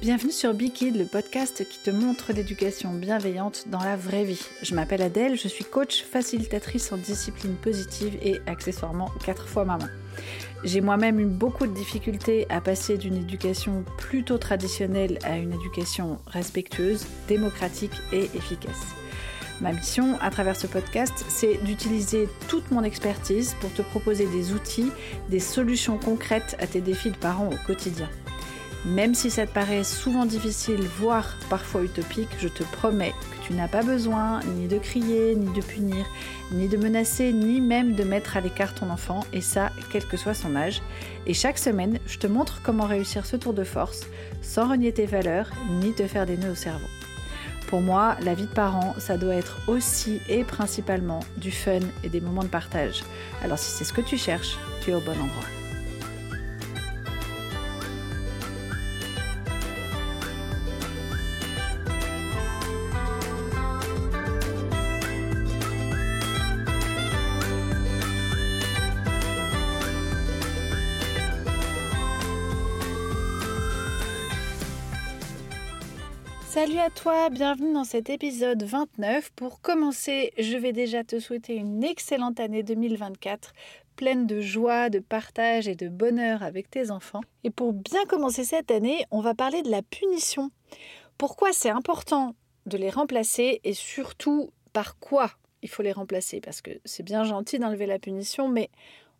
Bienvenue sur Bikid, le podcast qui te montre l'éducation bienveillante dans la vraie vie. Je m'appelle Adèle, je suis coach facilitatrice en discipline positive et accessoirement quatre fois maman. J'ai moi-même eu beaucoup de difficultés à passer d'une éducation plutôt traditionnelle à une éducation respectueuse, démocratique et efficace. Ma mission à travers ce podcast, c'est d'utiliser toute mon expertise pour te proposer des outils, des solutions concrètes à tes défis de parents au quotidien. Même si ça te paraît souvent difficile, voire parfois utopique, je te promets que tu n'as pas besoin ni de crier, ni de punir, ni de menacer, ni même de mettre à l'écart ton enfant, et ça, quel que soit son âge. Et chaque semaine, je te montre comment réussir ce tour de force sans renier tes valeurs, ni te faire des nœuds au cerveau. Pour moi, la vie de parent, ça doit être aussi et principalement du fun et des moments de partage. Alors si c'est ce que tu cherches, tu es au bon endroit. Salut à toi, bienvenue dans cet épisode 29. Pour commencer, je vais déjà te souhaiter une excellente année 2024, pleine de joie, de partage et de bonheur avec tes enfants. Et pour bien commencer cette année, on va parler de la punition. Pourquoi c'est important de les remplacer et surtout par quoi il faut les remplacer? Parce que c'est bien gentil d'enlever la punition, mais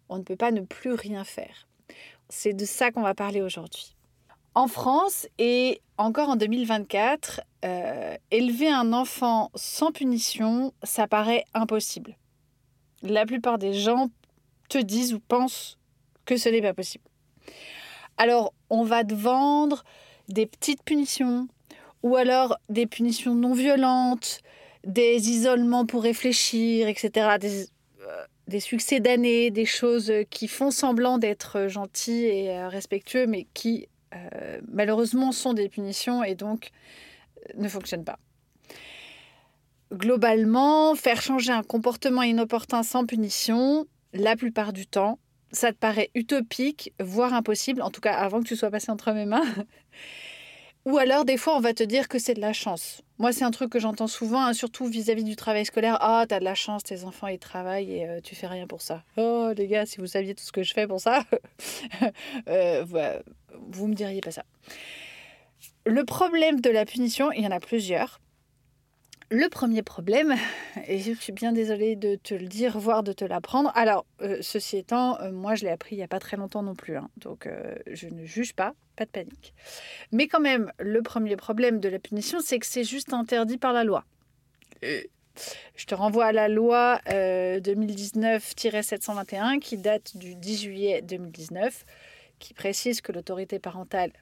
on ne peut pas ne plus rien faire. C'est de ça qu'on va parler aujourd'hui. En France et encore en 2024, euh, élever un enfant sans punition, ça paraît impossible. La plupart des gens te disent ou pensent que ce n'est pas possible. Alors, on va te vendre des petites punitions ou alors des punitions non violentes, des isolements pour réfléchir, etc. Des, euh, des succès d'année, des choses qui font semblant d'être gentils et euh, respectueux, mais qui euh, malheureusement sont des punitions et donc euh, ne fonctionnent pas. Globalement, faire changer un comportement inopportun sans punition, la plupart du temps, ça te paraît utopique, voire impossible, en tout cas avant que tu sois passé entre mes mains. Ou alors, des fois, on va te dire que c'est de la chance. Moi, c'est un truc que j'entends souvent, hein, surtout vis-à-vis du travail scolaire. Ah, t'as de la chance, tes enfants, ils travaillent et euh, tu fais rien pour ça. Oh, les gars, si vous saviez tout ce que je fais pour ça, vous me diriez pas ça. Le problème de la punition, il y en a plusieurs. Le premier problème, et je suis bien désolée de te le dire, voire de te l'apprendre. Alors, euh, ceci étant, euh, moi je l'ai appris il n'y a pas très longtemps non plus, hein. donc euh, je ne juge pas, pas de panique. Mais quand même, le premier problème de la punition, c'est que c'est juste interdit par la loi. Je te renvoie à la loi 2019-721 qui date du 10 juillet 2019, qui précise que l'autorité parentale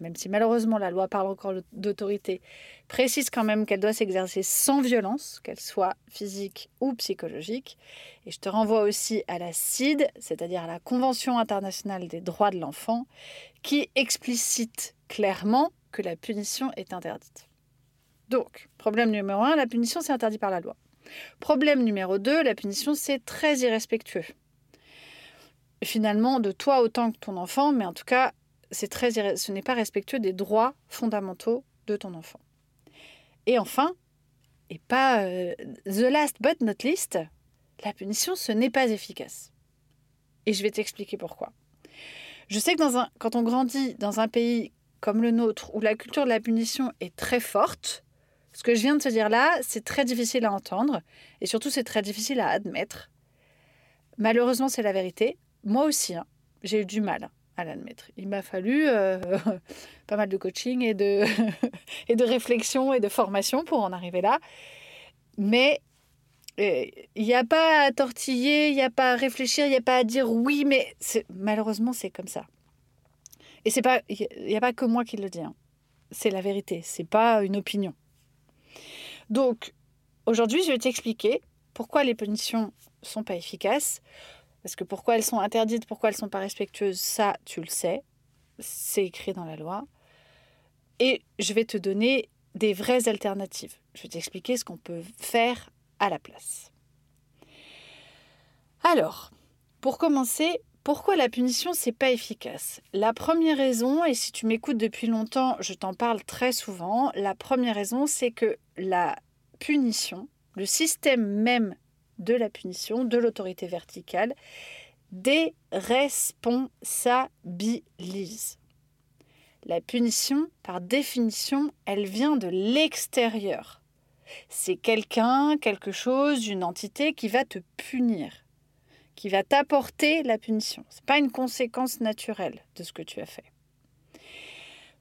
même si malheureusement la loi parle encore d'autorité, précise quand même qu'elle doit s'exercer sans violence, qu'elle soit physique ou psychologique. Et je te renvoie aussi à la CID, c'est-à-dire à la Convention internationale des droits de l'enfant, qui explicite clairement que la punition est interdite. Donc, problème numéro un, la punition c'est interdit par la loi. Problème numéro deux, la punition c'est très irrespectueux. Finalement, de toi autant que ton enfant, mais en tout cas, c'est très, ce n'est pas respectueux des droits fondamentaux de ton enfant. Et enfin, et pas euh, the last but not least, la punition, ce n'est pas efficace. Et je vais t'expliquer pourquoi. Je sais que quand on grandit dans un pays comme le nôtre, où la culture de la punition est très forte, ce que je viens de te dire là, c'est très difficile à entendre, et surtout c'est très difficile à admettre. Malheureusement, c'est la vérité. Moi aussi, hein, j'ai eu du mal à l'admettre. Il m'a fallu euh, pas mal de coaching et de, réflexion et de formation pour en arriver là. Mais euh, il n'y a pas à tortiller, il n'y a pas à réfléchir, il n'y a pas à dire oui, mais malheureusement, c'est comme ça. Et il n'y a pas que moi qui le dis. Hein. C'est la vérité, c'est pas une opinion. Donc, aujourd'hui, je vais t'expliquer pourquoi les punitions sont pas efficaces, parce que pourquoi elles sont interdites, pourquoi elles sont pas respectueuses, ça, tu le sais. C'est écrit dans la loi. Et je vais te donner des vraies alternatives. Je vais t'expliquer ce qu'on peut faire à la place. Alors, pour commencer, Pourquoi la punition, c'est pas efficace? La première raison, et si tu m'écoutes depuis longtemps, je t'en parle très souvent, la première raison, c'est que la punition, le système même de la punition, de l'autorité verticale, déresponsabilise. La punition, par définition, elle vient de l'extérieur. C'est quelqu'un, quelque chose, une entité qui va te punir, qui va t'apporter la punition. Ce n'est pas une conséquence naturelle de ce que tu as fait.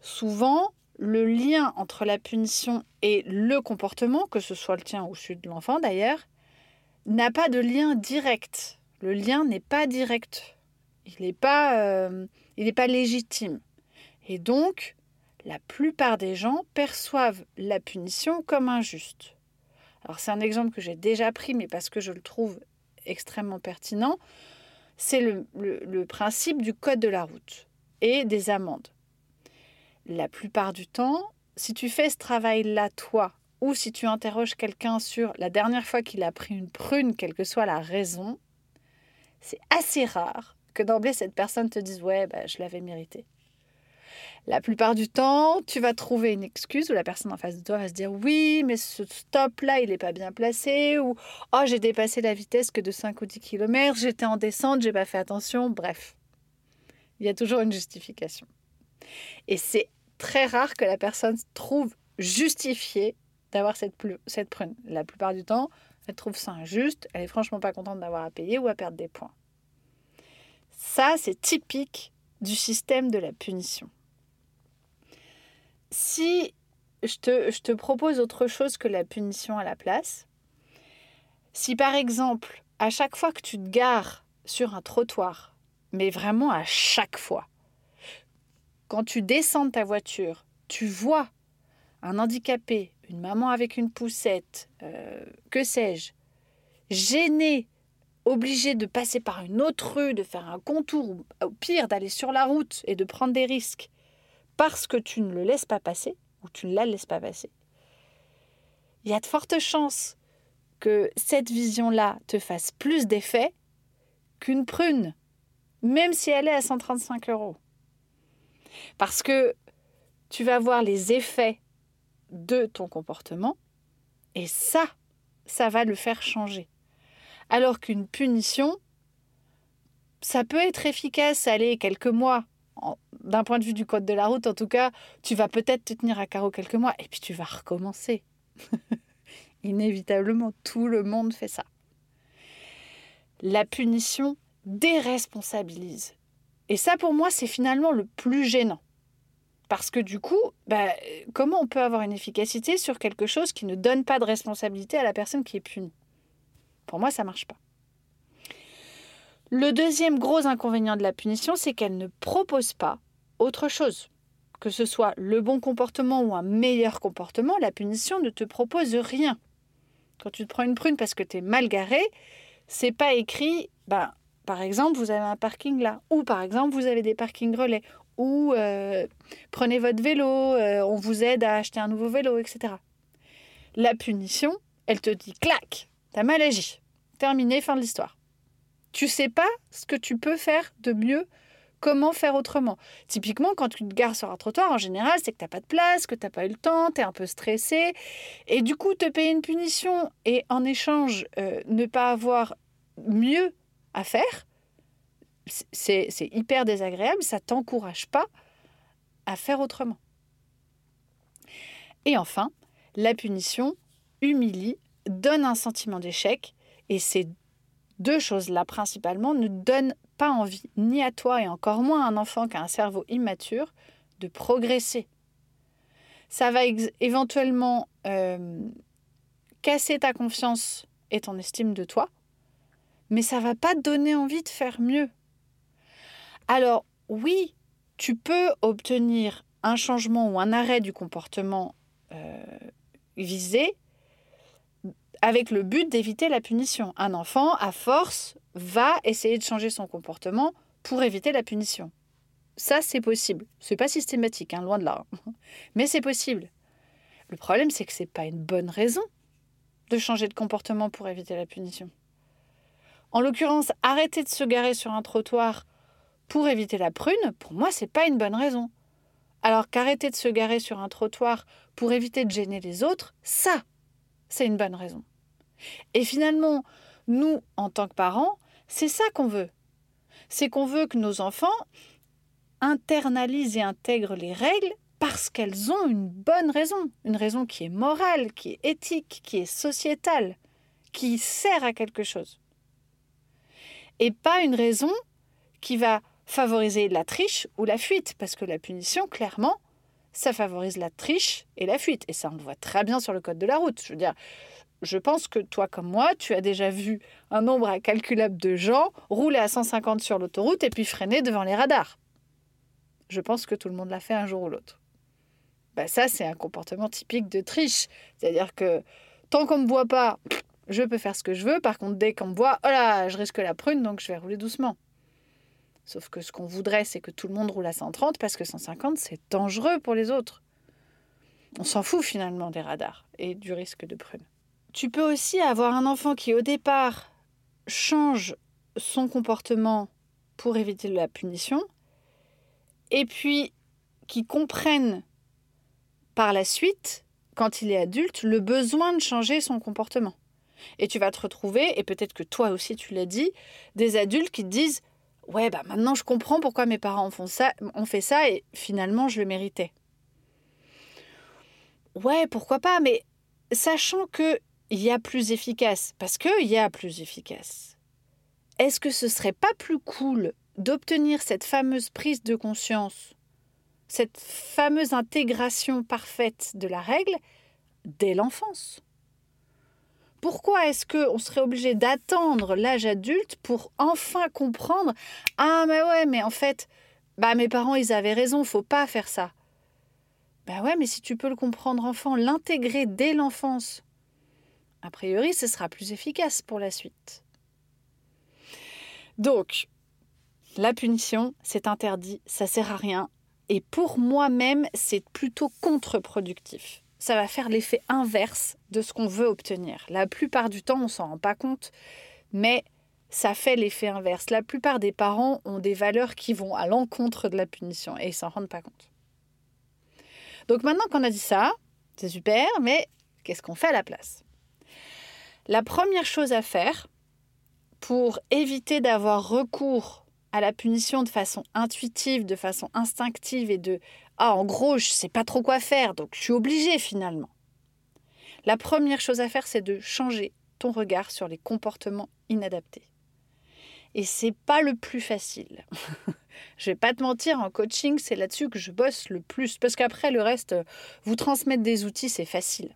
Souvent, le lien entre la punition et le comportement, que ce soit le tien ou celui de l'enfant d'ailleurs, n'a pas de lien direct. Le lien n'est pas direct. Il n'est pas, euh, pas légitime. Et donc, la plupart des gens perçoivent la punition comme injuste. Alors c'est un exemple que j'ai déjà pris, mais parce que je le trouve extrêmement pertinent. C'est le, le principe du code de la route et des amendes. La plupart du temps, si tu fais ce travail-là toi, ou si tu interroges quelqu'un sur la dernière fois qu'il a pris une prune, quelle que soit la raison, c'est assez rare que d'emblée cette personne te dise ouais, bah, je l'avais mérité. La plupart du temps, tu vas trouver une excuse où la personne en face de toi va se dire oui, mais ce stop-là, il n'est pas bien placé, ou oh, j'ai dépassé la vitesse que de 5 ou 10 km, j'étais en descente, j'ai pas fait attention, bref. Il y a toujours une justification. Et c'est très rare que la personne trouve justifié d'avoir cette, prune. La plupart du temps, elle trouve ça injuste, elle est franchement pas contente d'avoir à payer ou à perdre des points. Ça, c'est typique du système de la punition si je te, propose autre chose que la punition à la place, si par exemple, à chaque fois que tu te gares sur un trottoir, mais vraiment à chaque fois, quand tu descends de ta voiture, tu vois un handicapé, une maman avec une poussette, euh, que sais-je, gêné, obligé de passer par une autre rue, de faire un contour, ou au pire d'aller sur la route et de prendre des risques, parce que tu ne le laisses pas passer, ou tu ne la laisses pas passer, il y a de fortes chances que cette vision-là te fasse plus d'effet qu'une prune, même si elle est à 135 euros. Parce que tu vas voir les effets de ton comportement, et ça, ça va le faire changer. Alors qu'une punition, ça peut être efficace, aller quelques mois, d'un point de vue du code de la route, en tout cas, tu vas peut-être te tenir à carreau quelques mois et puis tu vas recommencer. Inévitablement, tout le monde fait ça. La punition déresponsabilise. Et ça, pour moi, c'est finalement le plus gênant. Parce que du coup, bah, comment on peut avoir une efficacité sur quelque chose qui ne donne pas de responsabilité à la personne qui est punie Pour moi, ça ne marche pas. Le deuxième gros inconvénient de la punition, c'est qu'elle ne propose pas autre chose. Que ce soit le bon comportement ou un meilleur comportement, la punition ne te propose rien. Quand tu te prends une prune parce que tu es mal garé, c'est pas écrit, ben, par exemple, vous avez un parking là, ou par exemple, vous avez des parkings relais, ou euh, prenez votre vélo, euh, on vous aide à acheter un nouveau vélo, etc. La punition, elle te dit clac, t'as mal agi. Terminé, fin de l'histoire. Tu sais pas ce que tu peux faire de mieux Comment faire autrement Typiquement, quand tu te gares sur un trottoir, en général, c'est que tu n'as pas de place, que tu n'as pas eu le temps, tu es un peu stressé. Et du coup, te payer une punition et en échange, euh, ne pas avoir mieux à faire, c'est hyper désagréable, ça t'encourage pas à faire autrement. Et enfin, la punition humilie, donne un sentiment d'échec, et ces deux choses-là principalement ne donnent pas envie, ni à toi et encore moins à un enfant qui a un cerveau immature, de progresser. Ça va éventuellement euh, casser ta confiance et ton estime de toi, mais ça va pas donner envie de faire mieux. Alors oui, tu peux obtenir un changement ou un arrêt du comportement euh, visé avec le but d'éviter la punition. Un enfant, à force, va essayer de changer son comportement pour éviter la punition. Ça, c'est possible. C'est pas systématique, hein, loin de là. Mais c'est possible. Le problème, c'est que c'est pas une bonne raison de changer de comportement pour éviter la punition. En l'occurrence, arrêter de se garer sur un trottoir pour éviter la prune, pour moi, c'est pas une bonne raison. Alors qu'arrêter de se garer sur un trottoir pour éviter de gêner les autres, ça, c'est une bonne raison. Et finalement, nous, en tant que parents, c'est ça qu'on veut. C'est qu'on veut que nos enfants internalisent et intègrent les règles parce qu'elles ont une bonne raison, une raison qui est morale, qui est éthique, qui est sociétale, qui sert à quelque chose. Et pas une raison qui va favoriser la triche ou la fuite, parce que la punition, clairement, ça favorise la triche et la fuite. Et ça, on le voit très bien sur le code de la route. Je veux dire, je pense que toi comme moi, tu as déjà vu un nombre incalculable de gens rouler à 150 sur l'autoroute et puis freiner devant les radars. Je pense que tout le monde l'a fait un jour ou l'autre. Bah ça, c'est un comportement typique de triche. C'est-à-dire que tant qu'on ne me voit pas, je peux faire ce que je veux. Par contre, dès qu'on me voit, oh là, je risque la prune, donc je vais rouler doucement. Sauf que ce qu'on voudrait, c'est que tout le monde roule à 130 parce que 150, c'est dangereux pour les autres. On s'en fout finalement des radars et du risque de prune. Tu peux aussi avoir un enfant qui, au départ, change son comportement pour éviter la punition, et puis qui comprenne par la suite, quand il est adulte, le besoin de changer son comportement. Et tu vas te retrouver, et peut-être que toi aussi tu l'as dit, des adultes qui te disent Ouais, bah maintenant je comprends pourquoi mes parents font ça, ont fait ça et finalement je le méritais. Ouais, pourquoi pas, mais sachant que il y a plus efficace, parce qu'il y a plus efficace. Est-ce que ce serait pas plus cool d'obtenir cette fameuse prise de conscience, cette fameuse intégration parfaite de la règle dès l'enfance? Pourquoi est-ce qu'on serait obligé d'attendre l'âge adulte pour enfin comprendre Ah, mais ouais, mais en fait, bah, mes parents, ils avaient raison, faut pas faire ça. Bah ouais, mais si tu peux le comprendre enfant, l'intégrer dès l'enfance, a priori, ce sera plus efficace pour la suite. Donc, la punition, c'est interdit, ça sert à rien. Et pour moi-même, c'est plutôt contre-productif ça va faire l'effet inverse de ce qu'on veut obtenir. La plupart du temps, on s'en rend pas compte, mais ça fait l'effet inverse. La plupart des parents ont des valeurs qui vont à l'encontre de la punition et ils s'en rendent pas compte. Donc maintenant qu'on a dit ça, c'est super, mais qu'est-ce qu'on fait à la place? La première chose à faire pour éviter d'avoir recours à la punition de façon intuitive, de façon instinctive et de ah, en gros, je sais pas trop quoi faire, donc je suis obligée finalement. La première chose à faire, c'est de changer ton regard sur les comportements inadaptés. Et c'est pas le plus facile. je vais pas te mentir, en coaching, c'est là-dessus que je bosse le plus. Parce qu'après, le reste, vous transmettre des outils, c'est facile.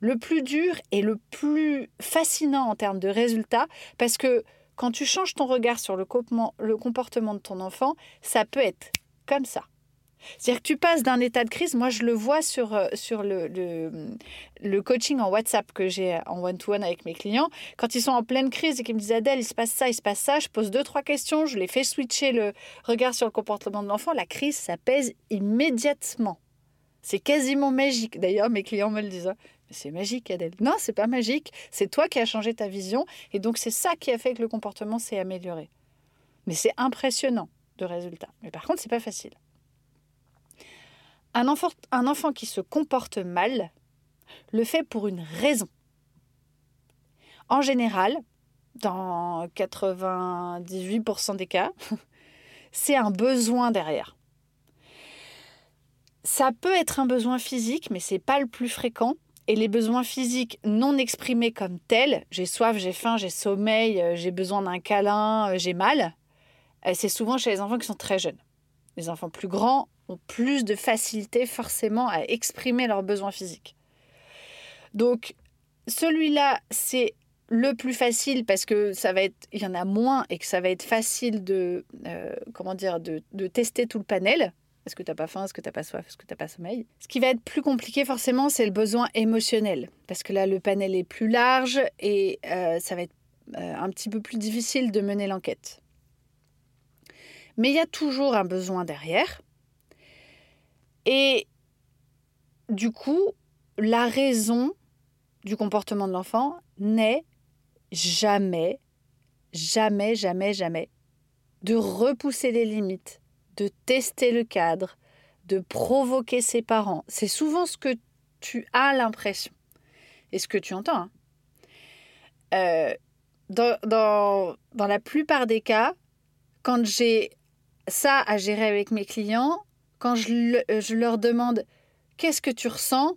Le plus dur et le plus fascinant en termes de résultats, parce que quand tu changes ton regard sur le comportement de ton enfant, ça peut être comme ça. C'est-à-dire que tu passes d'un état de crise, moi je le vois sur, euh, sur le, le, coaching en WhatsApp que j'ai en one-to-one avec mes clients. Quand ils sont en pleine crise et qu'ils me disent Adèle, il se passe ça, il se passe ça, je pose deux, trois questions, je les fais switcher le regard sur le comportement de l'enfant, la crise s'apaise immédiatement. C'est quasiment magique. D'ailleurs, mes clients me le disent. C'est magique, Adèle. Non, c'est pas magique. C'est toi qui as changé ta vision. Et donc, c'est ça qui a fait que le comportement s'est amélioré. Mais c'est impressionnant de résultats. Mais par contre, c'est pas facile. Un enfant, un enfant qui se comporte mal le fait pour une raison. En général, dans 98% des cas, c'est un besoin derrière. Ça peut être un besoin physique, mais c'est pas le plus fréquent. Et les besoins physiques non exprimés comme tels, j'ai soif, j'ai faim, j'ai sommeil, euh, j'ai besoin d'un câlin, euh, j'ai mal, euh, c'est souvent chez les enfants qui sont très jeunes. Les enfants plus grands ont plus de facilité forcément à exprimer leurs besoins physiques. Donc celui-là, c'est le plus facile parce que ça va être, il y en a moins et que ça va être facile de, comment dire, de, tester tout le panel. Est-ce que tu n'as pas faim? Est-ce que tu n'as pas soif? Est-ce que tu n'as pas sommeil? Ce qui va être plus compliqué forcément, c'est le besoin émotionnel. Parce que là, le panel est plus large et euh, ça va être euh, un petit peu plus difficile de mener l'enquête. Mais il y a toujours un besoin derrière. Et du coup, la raison du comportement de l'enfant n'est jamais, jamais, jamais, jamais de repousser les limites, de tester le cadre, de provoquer ses parents. C'est souvent ce que tu as l'impression et ce que tu entends. Hein. Euh, dans, dans, la plupart des cas, quand j'ai ça à gérer avec mes clients, quand je, je leur demande qu'est-ce que tu ressens,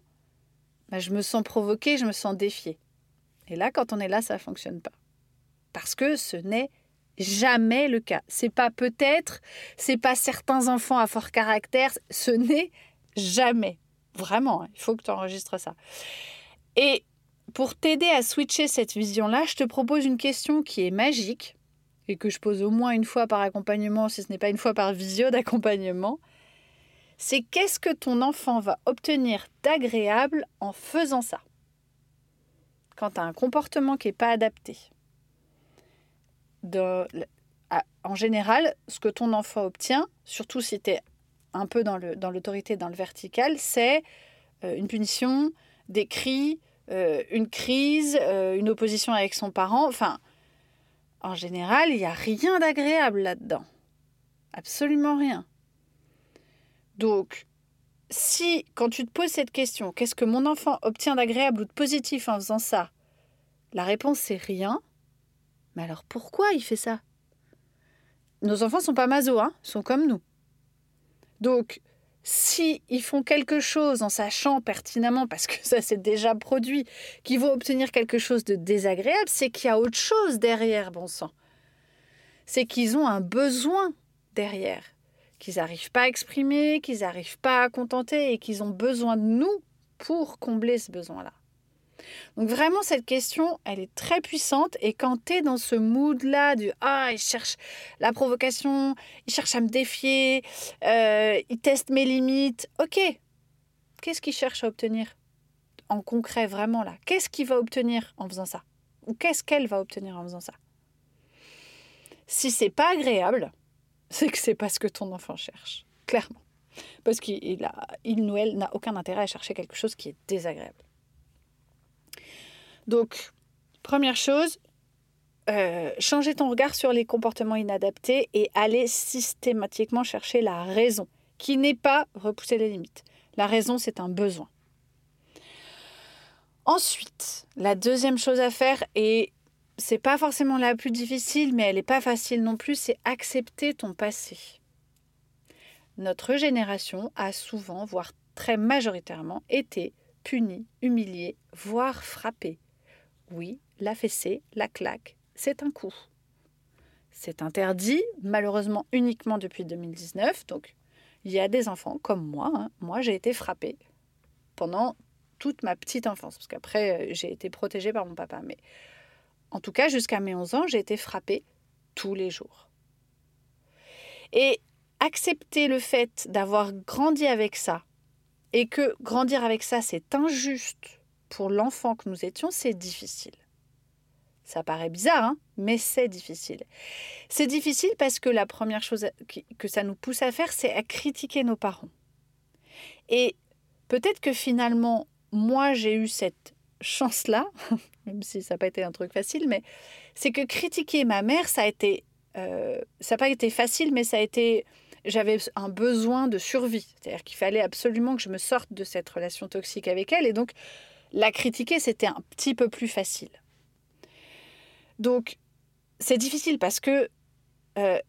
ben, je me sens provoquée, je me sens défiée. Et là, quand on est là, ça ne fonctionne pas. Parce que ce n'est jamais le cas. C'est pas peut-être, c'est pas certains enfants à fort caractère, ce n'est jamais. Vraiment, hein, il faut que tu enregistres ça. Et pour t'aider à switcher cette vision-là, je te propose une question qui est magique et que je pose au moins une fois par accompagnement, si ce n'est pas une fois par visio d'accompagnement. C'est qu'est-ce que ton enfant va obtenir d'agréable en faisant ça? Quand tu as un comportement qui n'est pas adapté. En général, ce que ton enfant obtient, surtout si tu es un peu dans l'autorité, dans, le vertical, c'est euh, une punition, des cris, euh, une crise, euh, une opposition avec son parent. Enfin, en général, il n'y a rien d'agréable là-dedans. Absolument rien. Donc, si, quand tu te poses cette question, qu'est-ce que mon enfant obtient d'agréable ou de positif en faisant ça? La réponse, c'est rien. Mais alors pourquoi il fait ça? Nos enfants sont pas maso, hein, sont comme nous. Donc, si ils font quelque chose en sachant pertinemment, parce que ça s'est déjà produit, qu'ils vont obtenir quelque chose de désagréable, c'est qu'il y a autre chose derrière, bon sang. C'est qu'ils ont un besoin derrière, qu'ils n'arrivent pas à exprimer, qu'ils n'arrivent pas à contenter et qu'ils ont besoin de nous pour combler ce besoin-là. Donc vraiment, cette question, elle est très puissante. Et quand tu es dans ce mood-là du ⁇ Ah, il cherche la provocation, il cherche à me défier, euh, il teste mes limites ⁇ ok, qu'est-ce qu'il cherche à obtenir en concret vraiment là? Qu'est-ce qu'il va obtenir en faisant ça? Ou qu'est-ce qu'elle va obtenir en faisant ça? Si c'est pas agréable, c'est que c'est pas ce que ton enfant cherche, clairement. Parce qu'il a, il n'a aucun intérêt à chercher quelque chose qui est désagréable. Donc, première chose, euh, changer ton regard sur les comportements inadaptés et aller systématiquement chercher la raison, qui n'est pas repousser les limites. La raison, c'est un besoin. Ensuite, la deuxième chose à faire, et c'est pas forcément la plus difficile, mais elle n'est pas facile non plus, c'est accepter ton passé. Notre génération a souvent, voire très majoritairement, été punie, humiliée, voire frappée oui, la fessée, la claque, c'est un coup. C'est interdit, malheureusement uniquement depuis 2019. Donc, il y a des enfants comme moi. Hein. Moi, j'ai été frappée pendant toute ma petite enfance. Parce qu'après, euh, j'ai été protégée par mon papa. Mais en tout cas, jusqu'à mes 11 ans, j'ai été frappée tous les jours. Et accepter le fait d'avoir grandi avec ça et que grandir avec ça, c'est injuste pour l'enfant que nous étions, c'est difficile. Ça paraît bizarre, hein, mais c'est difficile. C'est difficile parce que la première chose que ça nous pousse à faire, c'est à critiquer nos parents. Et peut-être que finalement, moi, j'ai eu cette chance-là, même si ça n'a pas été un truc facile, mais c'est que critiquer ma mère, ça a été, euh, ça n'a pas été facile, mais ça a été, j'avais un besoin de survie. C'est-à-dire qu'il fallait absolument que je me sorte de cette relation toxique avec elle, et donc la critiquer, c'était un petit peu plus facile. Donc, c'est difficile parce que euh,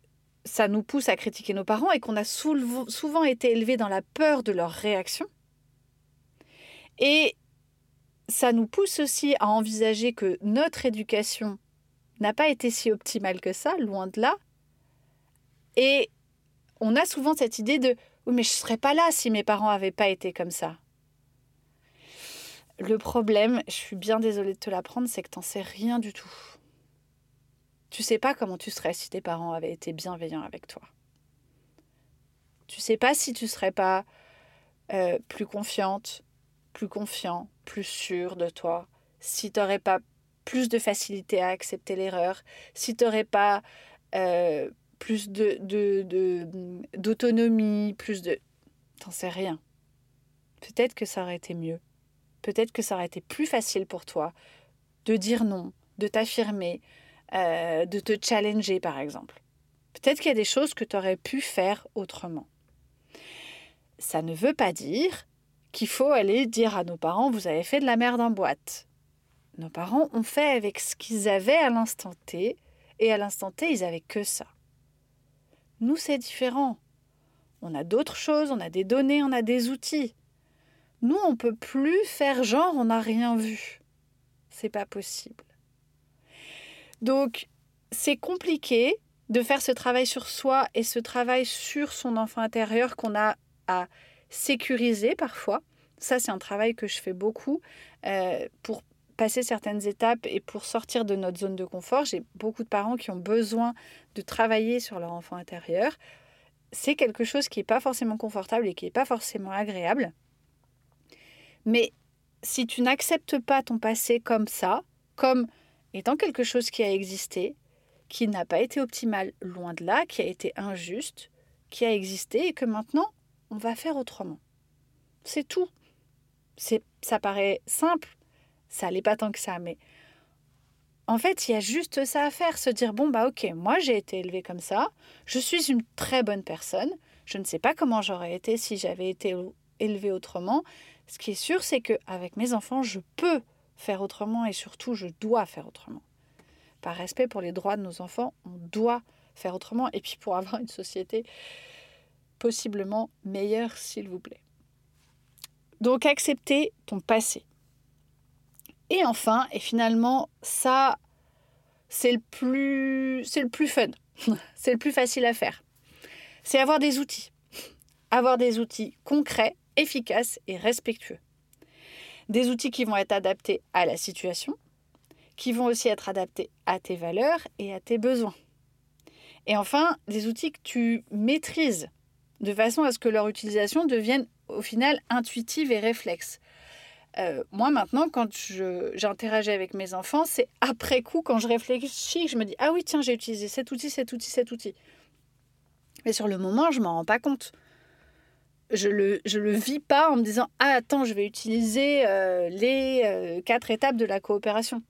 ça nous pousse à critiquer nos parents et qu'on a souvent été élevés dans la peur de leur réaction. Et ça nous pousse aussi à envisager que notre éducation n'a pas été si optimale que ça, loin de là. Et on a souvent cette idée de oui, mais je ne serais pas là si mes parents n'avaient pas été comme ça. Le problème, je suis bien désolée de te l'apprendre, c'est que tu n'en sais rien du tout. Tu sais pas comment tu serais si tes parents avaient été bienveillants avec toi. Tu sais pas si tu serais pas euh, plus confiante, plus confiant, plus sûr de toi, si tu n'aurais pas plus de facilité à accepter l'erreur, si tu n'aurais pas euh, plus de, d'autonomie, plus de... T'en sais rien. Peut-être que ça aurait été mieux peut-être que ça aurait été plus facile pour toi de dire non, de t'affirmer, euh, de te challenger par exemple. Peut-être qu'il y a des choses que tu aurais pu faire autrement. Ça ne veut pas dire qu'il faut aller dire à nos parents vous avez fait de la merde en boîte. Nos parents ont fait avec ce qu'ils avaient à l'instant T et à l'instant T ils avaient que ça. Nous c'est différent. On a d'autres choses, on a des données, on a des outils. Nous on peut plus faire genre on n'a rien vu. C'est pas possible. Donc c'est compliqué de faire ce travail sur soi et ce travail sur son enfant intérieur qu'on a à sécuriser parfois. Ça, c'est un travail que je fais beaucoup euh, pour passer certaines étapes et pour sortir de notre zone de confort. J'ai beaucoup de parents qui ont besoin de travailler sur leur enfant intérieur. C'est quelque chose qui n'est pas forcément confortable et qui n'est pas forcément agréable. Mais si tu n'acceptes pas ton passé comme ça, comme étant quelque chose qui a existé, qui n'a pas été optimal, loin de là, qui a été injuste, qui a existé et que maintenant on va faire autrement. C'est tout. C'est, ça paraît simple, ça n'est pas tant que ça, mais en fait, il y a juste ça à faire, se dire bon bah ok, moi j'ai été élevée comme ça, je suis une très bonne personne, je ne sais pas comment j'aurais été si j'avais été élevée autrement. Ce qui est sûr, c'est que avec mes enfants, je peux faire autrement et surtout je dois faire autrement par respect pour les droits de nos enfants, on doit faire autrement. Et puis pour avoir une société possiblement meilleure, s'il vous plaît. Donc accepter ton passé. Et enfin, et finalement, ça, c'est le plus, c'est le plus fun, c'est le plus facile à faire. C'est avoir des outils, avoir des outils concrets, efficaces et respectueux. Des outils qui vont être adaptés à la situation, qui vont aussi être adaptés à tes valeurs et à tes besoins. Et enfin, des outils que tu maîtrises de façon à ce que leur utilisation devienne au final intuitive et réflexe. Euh, moi maintenant, quand j'interagis avec mes enfants, c'est après coup, quand je réfléchis, je me dis, ah oui, tiens, j'ai utilisé cet outil, cet outil, cet outil. Mais sur le moment, je m'en rends pas compte. Je le, je le vis pas en me disant, ah attends, je vais utiliser euh, les euh, quatre étapes de la coopération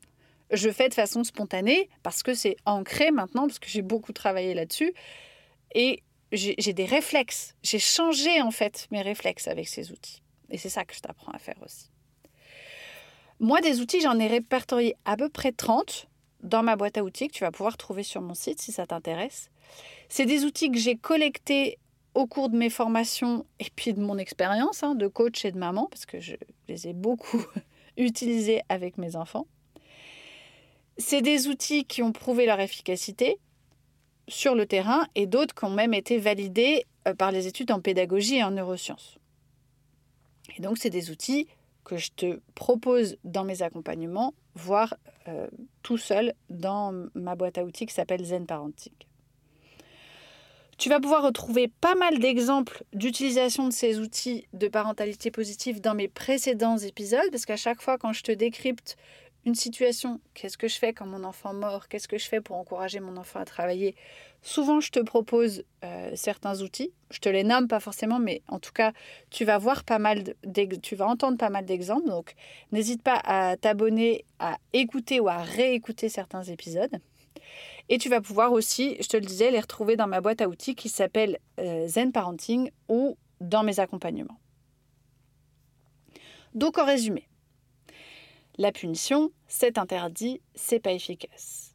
je fais de façon spontanée parce que c'est ancré maintenant, parce que j'ai beaucoup travaillé là-dessus. Et j'ai des réflexes. J'ai changé en fait mes réflexes avec ces outils. Et c'est ça que je t'apprends à faire aussi. Moi, des outils, j'en ai répertorié à peu près 30 dans ma boîte à outils que tu vas pouvoir trouver sur mon site si ça t'intéresse. C'est des outils que j'ai collectés au cours de mes formations et puis de mon expérience hein, de coach et de maman, parce que je les ai beaucoup utilisés avec mes enfants. C'est des outils qui ont prouvé leur efficacité sur le terrain et d'autres qui ont même été validés euh, par les études en pédagogie et en neurosciences. Et donc, c'est des outils que je te propose dans mes accompagnements, voire euh, tout seul dans ma boîte à outils qui s'appelle Zen Parenting. Tu vas pouvoir retrouver pas mal d'exemples d'utilisation de ces outils de parentalité positive dans mes précédents épisodes, parce qu'à chaque fois quand je te décrypte une situation, qu'est-ce que je fais quand mon enfant mort, qu'est-ce que je fais pour encourager mon enfant à travailler, souvent je te propose euh, certains outils. Je te les nomme pas forcément, mais en tout cas, tu vas voir pas mal, tu vas entendre pas mal d'exemples. Donc, n'hésite pas à t'abonner, à écouter ou à réécouter certains épisodes. Et tu vas pouvoir aussi, je te le disais, les retrouver dans ma boîte à outils qui s'appelle euh, Zen Parenting ou dans mes accompagnements. Donc, en résumé, la punition, c'est interdit, c'est pas efficace.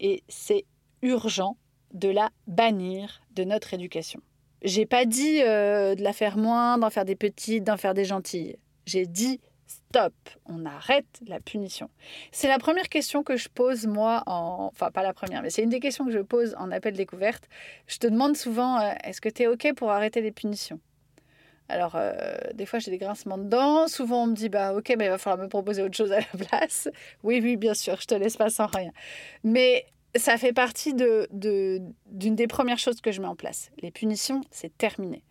Et c'est urgent de la bannir de notre éducation. J'ai pas dit euh, de la faire moins, d'en faire des petites, d'en faire des gentilles. J'ai dit stop, on arrête la punition. C'est la première question que je pose moi en enfin pas la première, mais c'est une des questions que je pose en appel découverte. Je te demande souvent euh, est-ce que tu es OK pour arrêter les punitions? Alors, euh, des fois, j'ai des grincements dedans. Souvent, on me dit, bah, ok, mais il va falloir me proposer autre chose à la place. Oui, oui, bien sûr, je te laisse pas sans rien. Mais ça fait partie d'une de, d'une des premières choses que je mets en place. Les punitions, c'est terminé.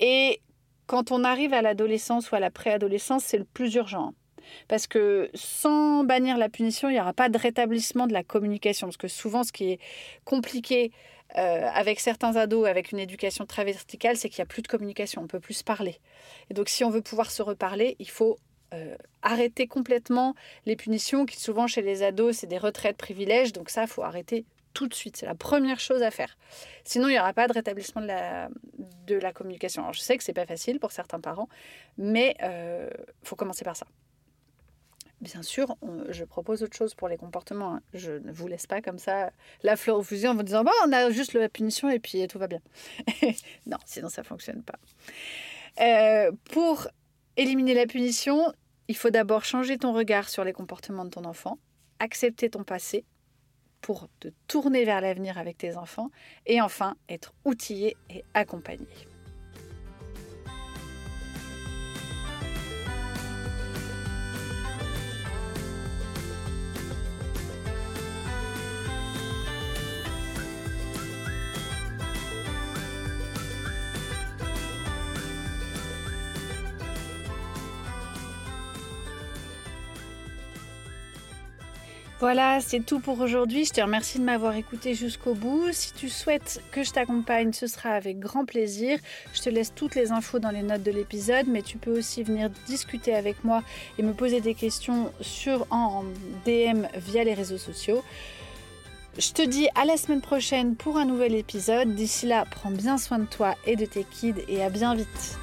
Et quand on arrive à l'adolescence ou à la préadolescence, c'est le plus urgent. Parce que sans bannir la punition, il n'y aura pas de rétablissement de la communication. Parce que souvent, ce qui est compliqué euh, avec certains ados, avec une éducation très verticale, c'est qu'il n'y a plus de communication, on ne peut plus se parler. Et donc si on veut pouvoir se reparler, il faut euh, arrêter complètement les punitions, qui souvent chez les ados, c'est des retraites privilèges, donc ça, il faut arrêter tout de suite. C'est la première chose à faire. Sinon, il n'y aura pas de rétablissement de la, de la communication. Je sais que c'est pas facile pour certains parents, mais il euh, faut commencer par ça. Bien sûr, je propose autre chose pour les comportements. Hein. Je ne vous laisse pas comme ça la fleur au fusil en vous disant on a juste la punition et puis tout va bien. non, sinon ça fonctionne pas. Euh, pour éliminer la punition, il faut d'abord changer ton regard sur les comportements de ton enfant, accepter ton passé pour te tourner vers l'avenir avec tes enfants et enfin être outillé et accompagné. Voilà, c'est tout pour aujourd'hui. Je te remercie de m'avoir écouté jusqu'au bout. Si tu souhaites que je t'accompagne, ce sera avec grand plaisir. Je te laisse toutes les infos dans les notes de l'épisode, mais tu peux aussi venir discuter avec moi et me poser des questions sur en DM via les réseaux sociaux. Je te dis à la semaine prochaine pour un nouvel épisode. D'ici là, prends bien soin de toi et de tes kids et à bien vite.